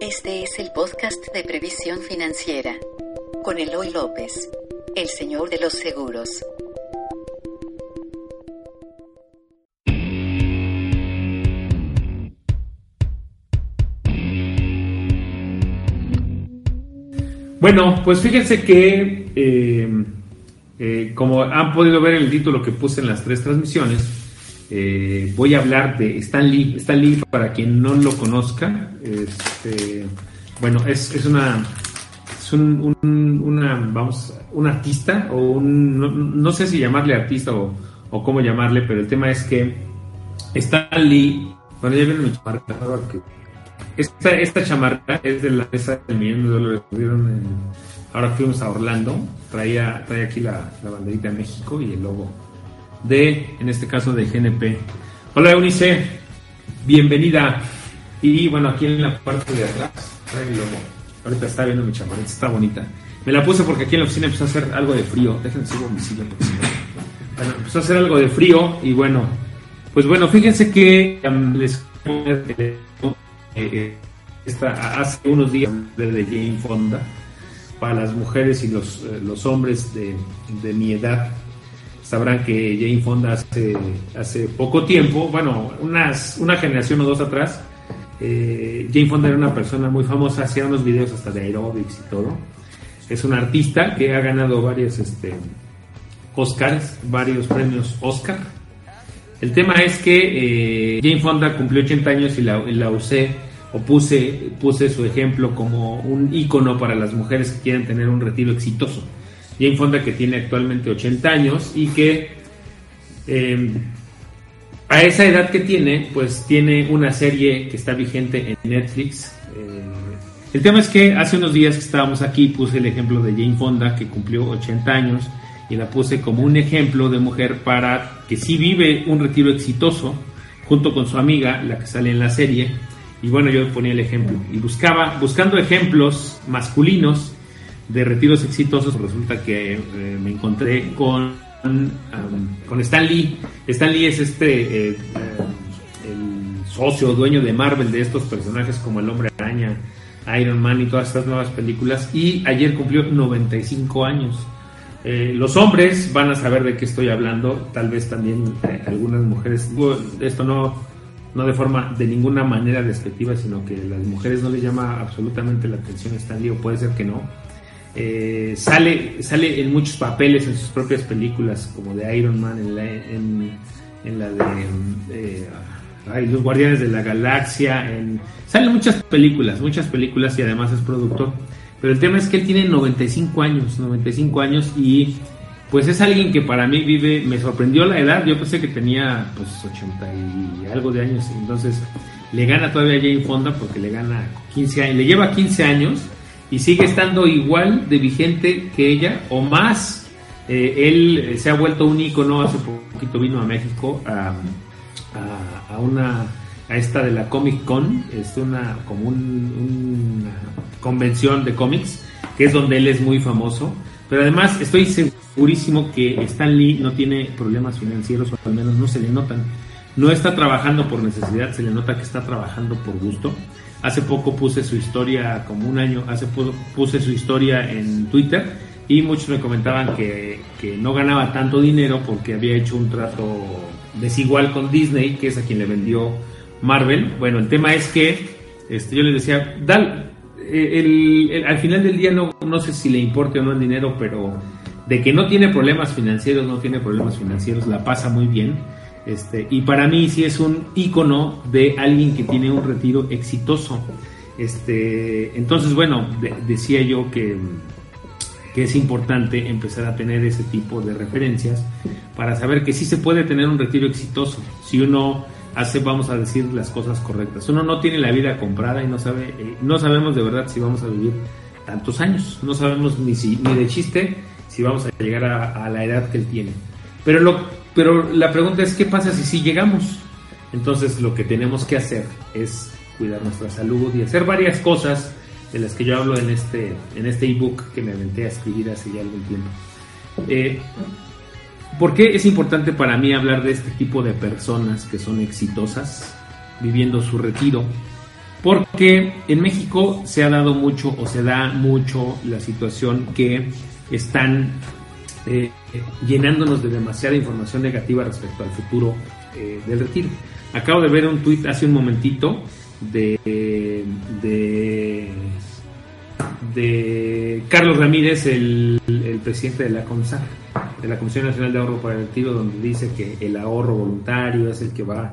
Este es el podcast de previsión financiera con Eloy López, el señor de los seguros. Bueno, pues fíjense que, eh, eh, como han podido ver el título que puse en las tres transmisiones, eh, voy a hablar de Stan Lee. Stan Lee, para quien no lo conozca, este, bueno, es, es una es un, una, vamos, un artista o un, no, sé si llamarle artista o, o, cómo llamarle, pero el tema es que Stan Lee, bueno, ya viene mi chamarra, esta, esta chamarra es de la mesa del millón de dólares ahora fuimos a Orlando, traía, traía aquí la, la banderita de México y el logo de, en este caso, de GNP. Hola Eunice, bienvenida. Y bueno, aquí en la parte de atrás, ahorita está viendo mi chamarita, está bonita. Me la puse porque aquí en la oficina empezó a hacer algo de frío. Déjenme sigo mi silla. Bueno, empezó a hacer algo de frío y bueno, pues bueno, fíjense que um, les eh, eh, hace unos días de Jane Fonda para las mujeres y los, eh, los hombres de, de mi edad sabrán que Jane Fonda hace, hace poco tiempo, bueno, unas, una generación o dos atrás, eh, Jane Fonda era una persona muy famosa, hacía unos videos hasta de aerobics y todo. Es una artista que ha ganado varios este, Oscars, varios premios Oscar. El tema es que eh, Jane Fonda cumplió 80 años y la, la usé o puse, puse su ejemplo como un ícono para las mujeres que quieren tener un retiro exitoso. Jane Fonda que tiene actualmente 80 años y que em, a esa edad que tiene, pues tiene una serie que está vigente en Netflix. Eh, el tema es que hace unos días que estábamos aquí puse el ejemplo de Jane Fonda que cumplió 80 años y la puse como un ejemplo de mujer para que sí vive un retiro exitoso junto con su amiga, la que sale en la serie. Y bueno, yo ponía el ejemplo y buscaba, buscando ejemplos masculinos, de retiros exitosos, resulta que eh, me encontré con, con Stan Lee. Stan Lee es este, eh, el socio, dueño de Marvel de estos personajes como el Hombre Araña, Iron Man y todas estas nuevas películas. Y ayer cumplió 95 años. Eh, los hombres van a saber de qué estoy hablando, tal vez también algunas mujeres. Esto no, no de forma de ninguna manera despectiva, sino que a las mujeres no les llama absolutamente la atención Stan Lee, o puede ser que no eh, sale, sale en muchos papeles en sus propias películas, como de Iron Man, en la, en, la de eh, Los Guardianes de la Galaxia, en, salen muchas películas, muchas películas y además es productor. Pero el tema es que él tiene 95 años, 95 años y pues es alguien que para mí vive, me sorprendió la edad, yo pensé que tenía pues 80 y algo de años, entonces le gana todavía a Jane Fonda porque le gana 15 años, le lleva 15 años y sigue estando igual de vigente que ella o más. Eh, él eh, se ha vuelto un ícono, hace poquito vino a México a, una a esta de la Comic Con, es una como una convención de cómics, que es donde él es muy famoso. Pero además estoy segurísimo que Stan Lee no tiene problemas financieros, o al menos no se le notan. No está trabajando por necesidad, se le nota que está trabajando por gusto. Hace poco puse su historia, como un año, hace puse su historia en Twitter y muchos me comentaban que, no ganaba tanto dinero porque había hecho un trato desigual con Disney, que es a quien le vendió Marvel. Bueno, el tema es que este, yo les decía, Dal, eh, al final del día no, no sé si le importe o no el dinero, pero de que no tiene problemas financieros, no tiene problemas financieros, la pasa muy bien este, y para mí sí es un icono de alguien que tiene un retiro exitoso. Este, entonces, bueno, decía yo que, es importante empezar a tener ese tipo de referencias para saber que sí se puede tener un retiro exitoso si uno hace, vamos a decir, las cosas correctas. Uno no tiene la vida comprada y no sabe, eh, no sabemos de verdad si vamos a vivir tantos años. No sabemos ni si, ni de chiste si vamos a llegar a, a la edad que él tiene. Pero lo pero la pregunta es, ¿qué pasa si sí llegamos? Entonces lo que tenemos que hacer es cuidar nuestra salud y hacer varias cosas de las que yo hablo en este en este ebook que me aventé a escribir hace ya algún tiempo. Eh, ¿Por qué es importante para mí hablar de este tipo de personas que son exitosas, viviendo su retiro? Porque en México se ha dado mucho o se da mucho la situación que están eh, llenándonos de demasiada información negativa respecto al futuro eh, del retiro. Acabo de ver un tuit hace un momentito de, de, Carlos Ramírez, el, el, presidente de la CONSAC, de la Comisión Nacional de Ahorro para el Retiro, donde dice que el ahorro voluntario es el que va,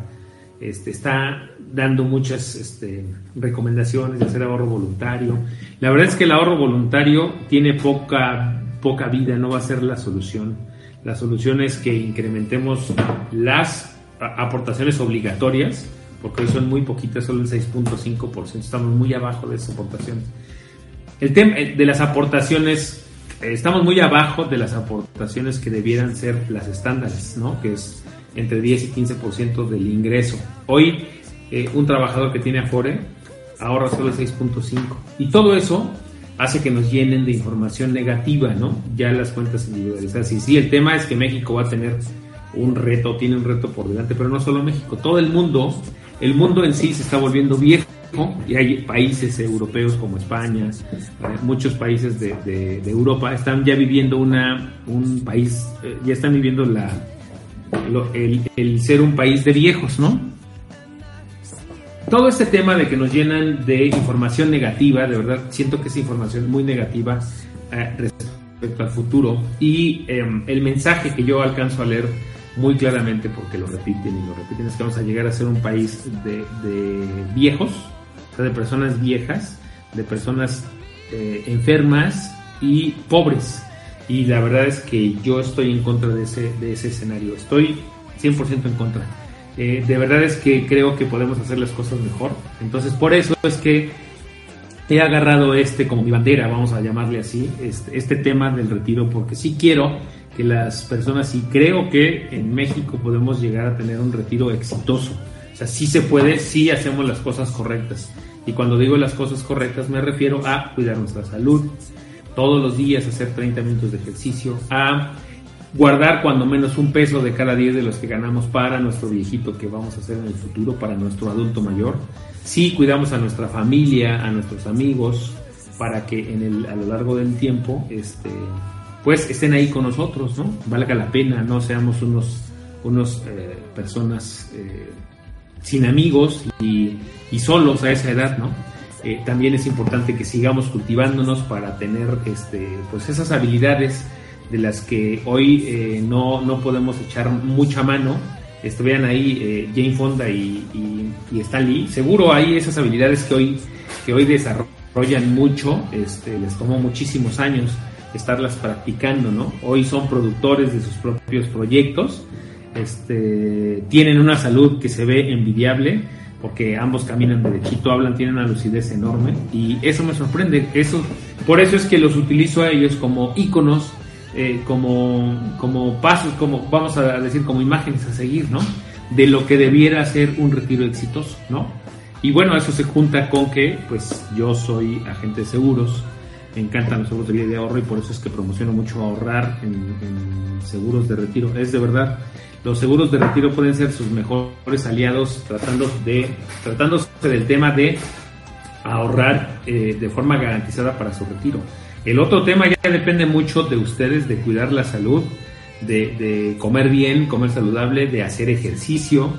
este, está dando muchas este, recomendaciones de hacer ahorro voluntario. La verdad es que el ahorro voluntario tiene poca, poca vida, no va a ser la solución. La solución es que incrementemos las aportaciones obligatorias, porque hoy son muy poquitas, solo el 6.5%, estamos muy abajo de esas aportaciones. El tema eh, de las aportaciones, eh, estamos muy abajo de las aportaciones que debieran ser las estándares, ¿no? Que es entre 10 y 15% del ingreso. Hoy, eh, un trabajador que tiene Afore ahorra solo el 6.5%. Y todo eso hace que nos llenen de información negativa, ¿no? Ya las cuentas individualizadas. Y sí, el tema es que México va a tener un reto, tiene un reto por delante, pero no solo México, todo el mundo, el mundo en sí se está volviendo viejo y hay países europeos como España, eh, muchos países de, Europa están ya viviendo una, un país, eh, ya están viviendo la, el, el ser un país de viejos, ¿no? Todo este tema de que nos llenan de información negativa, de verdad siento que es información muy negativa eh, respecto al futuro y em, el mensaje que yo alcanzo a leer muy claramente porque lo repiten y lo repiten es que vamos a llegar a ser un país de, viejos, o sea, de personas viejas, de personas eh, enfermas y pobres. Y la verdad es que yo estoy en contra de ese, de ese escenario, estoy 100% en contra. Eh, de verdad es que creo que podemos hacer las cosas mejor. Entonces por eso es que he agarrado este como mi bandera, vamos a llamarle así, este, este tema del retiro, porque sí quiero que las personas, y creo que en México podemos llegar a tener un retiro exitoso. O sea, sí se puede, sí hacemos las cosas correctas. Y cuando digo las cosas correctas me refiero a cuidar nuestra salud, todos los días hacer 30 minutos de ejercicio, a guardar cuando menos un peso de cada 10 de los que ganamos para nuestro viejito que vamos a hacer en el futuro, para nuestro adulto mayor. Sí cuidamos a nuestra familia, a nuestros amigos, para que en el, a lo largo del tiempo este, pues estén ahí con nosotros, ¿no? Valga la pena, no seamos unos, unos eh, personas eh, sin amigos y, solos a esa edad, ¿no? Eh, también es importante que sigamos cultivándonos para tener este, pues esas habilidades de las que hoy no, no, podemos echar mucha mano. Vean ahí Jane Fonda y, y, Lee. Seguro hay esas habilidades que hoy, que hoy desarrollan mucho, este, les tomó muchísimos años estarlas practicando, ¿no? Hoy son productores de sus propios proyectos, este, tienen una salud que se ve envidiable, porque ambos caminan derechito, hablan, tienen una lucidez enorme, y eso me sorprende, eso, por eso es que los utilizo a ellos como íconos, eh, como, como pasos, como, vamos a decir, como imágenes a seguir, ¿no? De lo que debiera ser un retiro exitoso, ¿no? Y bueno, eso se junta con que, pues, yo soy agente de seguros, me encantan los seguros de vida de ahorro y por eso es que promociono mucho ahorrar en, seguros de retiro. Es de verdad, los seguros de retiro pueden ser sus mejores aliados tratando de, tratándose del tema de ahorrar eh, de forma garantizada para su retiro. El otro tema ya depende mucho de ustedes, de cuidar la salud, de, comer bien, comer saludable, de hacer ejercicio,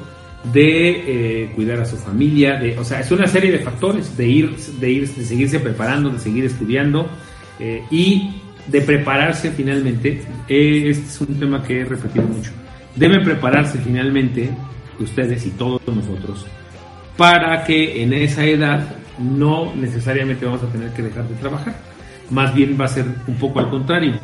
de eh, cuidar a su familia, o sea, es una serie de factores, de ir, de ir, de seguirse preparando, de seguir estudiando eh, y de prepararse finalmente. Este es un tema que he repetido mucho. Deben prepararse finalmente ustedes y todos nosotros para que en esa edad no necesariamente vamos a tener que dejar de trabajar. Más bien va a ser un poco al contrario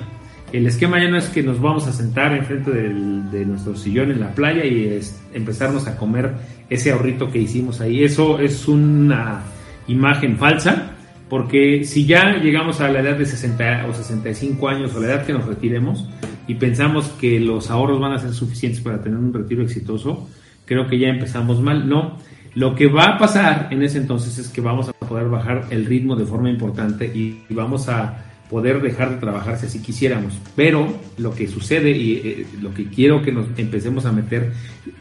el esquema ya no es que nos vamos a sentar enfrente de nuestro sillón en la playa y empezarnos a comer ese ahorrito que hicimos ahí. Eso es una imagen falsa, porque si ya llegamos a la edad de 60 o 65 años o la edad que nos retiremos y pensamos que los ahorros van a ser suficientes para tener un retiro exitoso, creo que ya empezamos mal. No, lo que va a pasar en ese entonces es que vamos a poder bajar el ritmo de forma importante y vamos a poder dejar de trabajar si así quisiéramos. Pero lo que sucede y eh, lo que quiero que nos empecemos a meter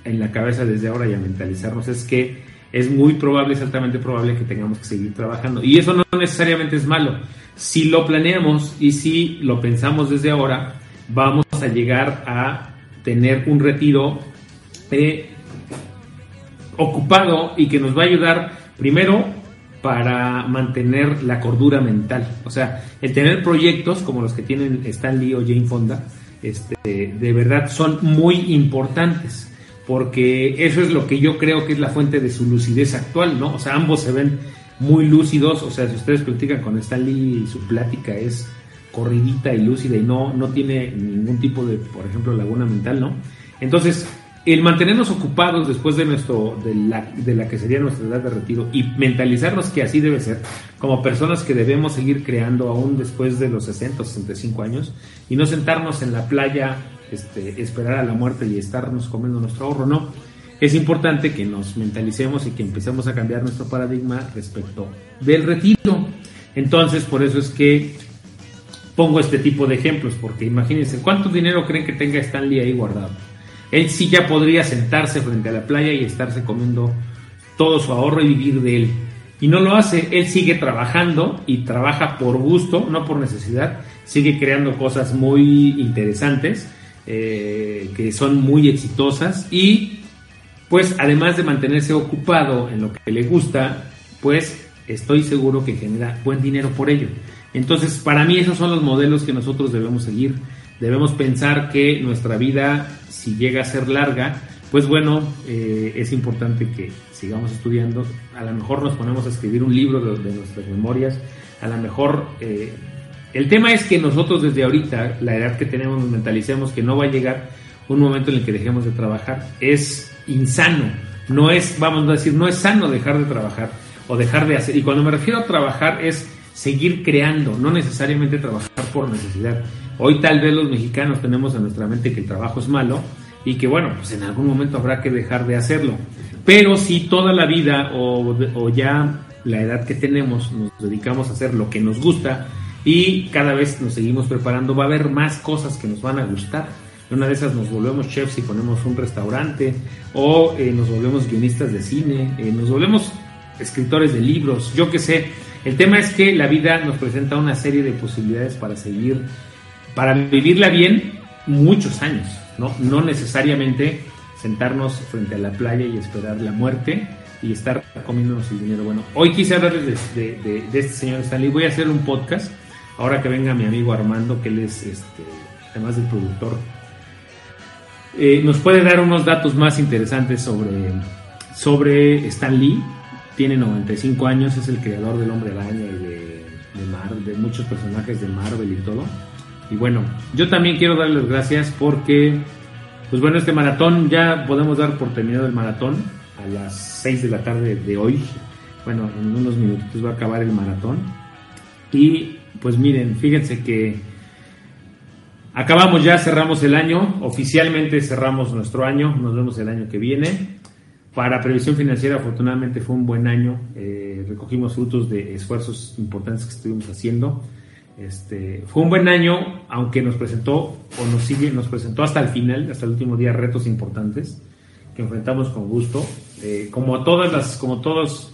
en la cabeza desde ahora y a mentalizarnos es que es muy probable, es altamente probable que tengamos que seguir trabajando. Y eso no necesariamente es malo. Si lo planeamos y si lo pensamos desde ahora, vamos a llegar a tener un retiro eh, ocupado y que nos va a ayudar primero para mantener la cordura mental. O sea, el tener proyectos como los que tienen Stan Lee o Jane Fonda, este, de verdad son muy importantes porque eso es lo que yo creo que es la fuente de su lucidez actual, ¿no? O sea, ambos se ven muy lúcidos, o sea, si ustedes platican con Stan Lee, su plática es corridita y lúcida y no, no tiene ningún tipo de, por ejemplo, laguna mental, ¿no? Entonces, el mantenernos ocupados después de nuestro de la, de la que sería nuestra edad de retiro y mentalizarnos que así debe ser como personas que debemos seguir creando aún después de los 60 o 65 años y no sentarnos en la playa este, esperar a la muerte y estarnos comiendo nuestro ahorro no es importante que nos mentalicemos y que empecemos a cambiar nuestro paradigma respecto del retiro. Entonces por eso es que pongo este tipo de ejemplos porque imagínense cuánto dinero creen que tenga Stanley ahí guardado él sí ya podría sentarse frente a la playa y estarse comiendo todo su ahorro y vivir de él. Y no lo hace, él sigue trabajando y trabaja por gusto, no por necesidad, sigue creando cosas muy interesantes, eh, que son muy exitosas y pues además de mantenerse ocupado en lo que le gusta, pues estoy seguro que genera buen dinero por ello. Entonces, para mí esos son los modelos que nosotros debemos seguir debemos pensar que nuestra vida, si llega a ser larga, pues bueno, eh, es importante que sigamos estudiando. A lo mejor nos ponemos a escribir un libro de, nuestras memorias. A lo mejor eh, el tema es que nosotros desde ahorita, la edad que tenemos, nos mentalicemos que no va a llegar un momento en el que dejemos de trabajar. Es insano. No es, vamos a decir, no es sano dejar de trabajar o dejar de hacer. Y cuando me refiero a trabajar es seguir creando, no necesariamente trabajar por necesidad. Hoy tal vez los mexicanos tenemos en nuestra mente que el trabajo es malo y que bueno, pues en algún momento habrá que dejar de hacerlo. Pero si toda la vida o, ya la edad que tenemos nos dedicamos a hacer lo que nos gusta y cada vez nos seguimos preparando, va a haber más cosas que nos van a gustar. Una de esas nos volvemos chefs y ponemos un restaurante, o eh, nos volvemos guionistas de cine, eh, nos volvemos escritores de libros, yo qué sé. El tema es que la vida nos presenta una serie de posibilidades para seguir para vivirla bien muchos años, ¿no? No necesariamente sentarnos frente a la playa y esperar la muerte y estar comiéndonos el dinero. Bueno, hoy quise hablarles de, este señor Stanley. Voy a hacer un podcast ahora que venga mi amigo Armando, que él es, este, además del productor, eh, nos puede dar unos datos más interesantes sobre, sobre Stan Lee. Tiene 95 años, es el creador del Hombre Araña y de, de muchos personajes de Marvel y todo. Y bueno, yo también quiero darles gracias porque, pues bueno, este maratón ya podemos dar por terminado el maratón a las 6 de la tarde de hoy. Bueno, en unos minutitos va a acabar el maratón. Y pues miren, fíjense que acabamos ya, cerramos el año, oficialmente cerramos nuestro año, nos vemos el año que viene. Para previsión financiera, afortunadamente fue un buen año, eh, recogimos frutos de esfuerzos importantes que estuvimos haciendo. Este, fue un buen año, aunque nos presentó o nos sigue, nos presentó hasta el final, hasta el último día, retos importantes que enfrentamos con gusto. Eh, como todas las, como todas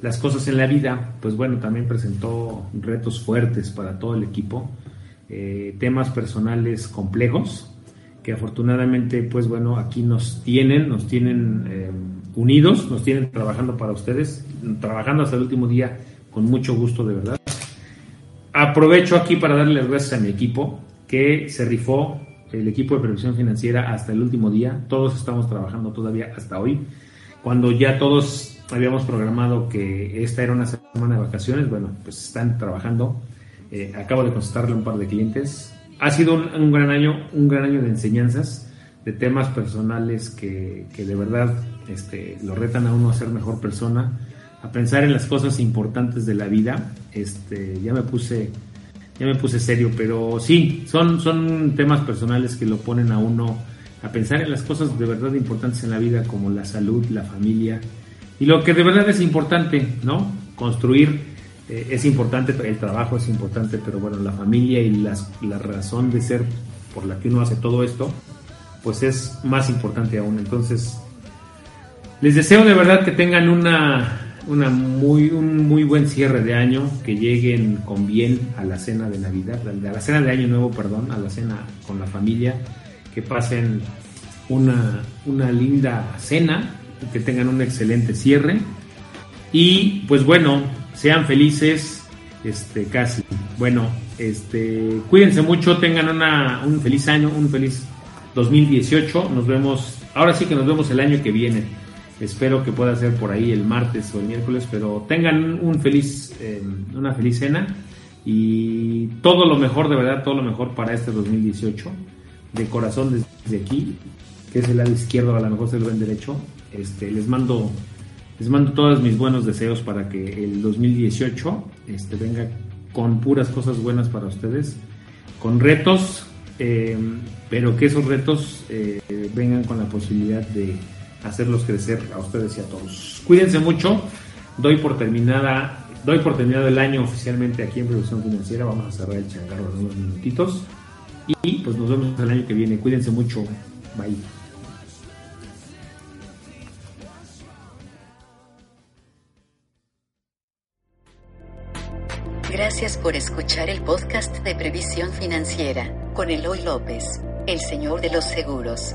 las cosas en la vida, pues bueno, también presentó retos fuertes para todo el equipo, eh, temas personales complejos que afortunadamente, pues bueno, aquí nos tienen, nos tienen eh, unidos, nos tienen trabajando para ustedes, trabajando hasta el último día con mucho gusto, de verdad. Aprovecho aquí para darle las gracias a mi equipo que se rifó el equipo de previsión financiera hasta el último día. Todos estamos trabajando todavía hasta hoy. Cuando ya todos habíamos programado que esta era una semana de vacaciones, bueno, pues están trabajando. Eh, acabo de contestarle a un par de clientes. Ha sido un, gran año, un gran año de enseñanzas, de temas personales que, que de verdad este, lo retan a uno a ser mejor persona a pensar en las cosas importantes de la vida. Este, ya me puse ya me puse serio, pero sí, son son temas personales que lo ponen a uno a pensar en las cosas de verdad importantes en la vida como la salud, la familia y lo que de verdad es importante, ¿no? Construir eh, es importante, el trabajo es importante, pero bueno, la familia y las, la razón de ser por la que uno hace todo esto, pues es más importante aún. Entonces, Les deseo de verdad que tengan una, una muy, un muy buen cierre de año, que lleguen con bien a la cena de Navidad, a la cena de Año Nuevo, perdón, a la cena con la familia, que pasen una, una linda cena, que tengan un excelente cierre y pues bueno, sean felices, este casi. Bueno, este cuídense mucho, tengan una, un feliz año, un feliz 2018. Nos vemos, ahora sí que nos vemos el año que viene. Espero que pueda ser por ahí el martes o el miércoles, pero tengan un feliz, em, una feliz cena y todo lo mejor, de verdad, todo lo mejor para este 2018. De corazón desde aquí, que es el lado izquierdo, a lo mejor se lo ven derecho. Este, les mando, les mando todos mis buenos deseos para que el 2018 este, venga con puras cosas buenas para ustedes, con retos, em, pero que esos retos eh, vengan con la posibilidad de hacerlos crecer a ustedes y a todos. Cuídense mucho. Doy por terminada, doy por terminado el año oficialmente aquí en Producción Financiera. Vamos a cerrar el changarro en unos minutitos. Y pues nos vemos el año que viene. Cuídense mucho. Bye. Gracias por escuchar el podcast de Previsión Financiera con Eloy López, el señor de los seguros.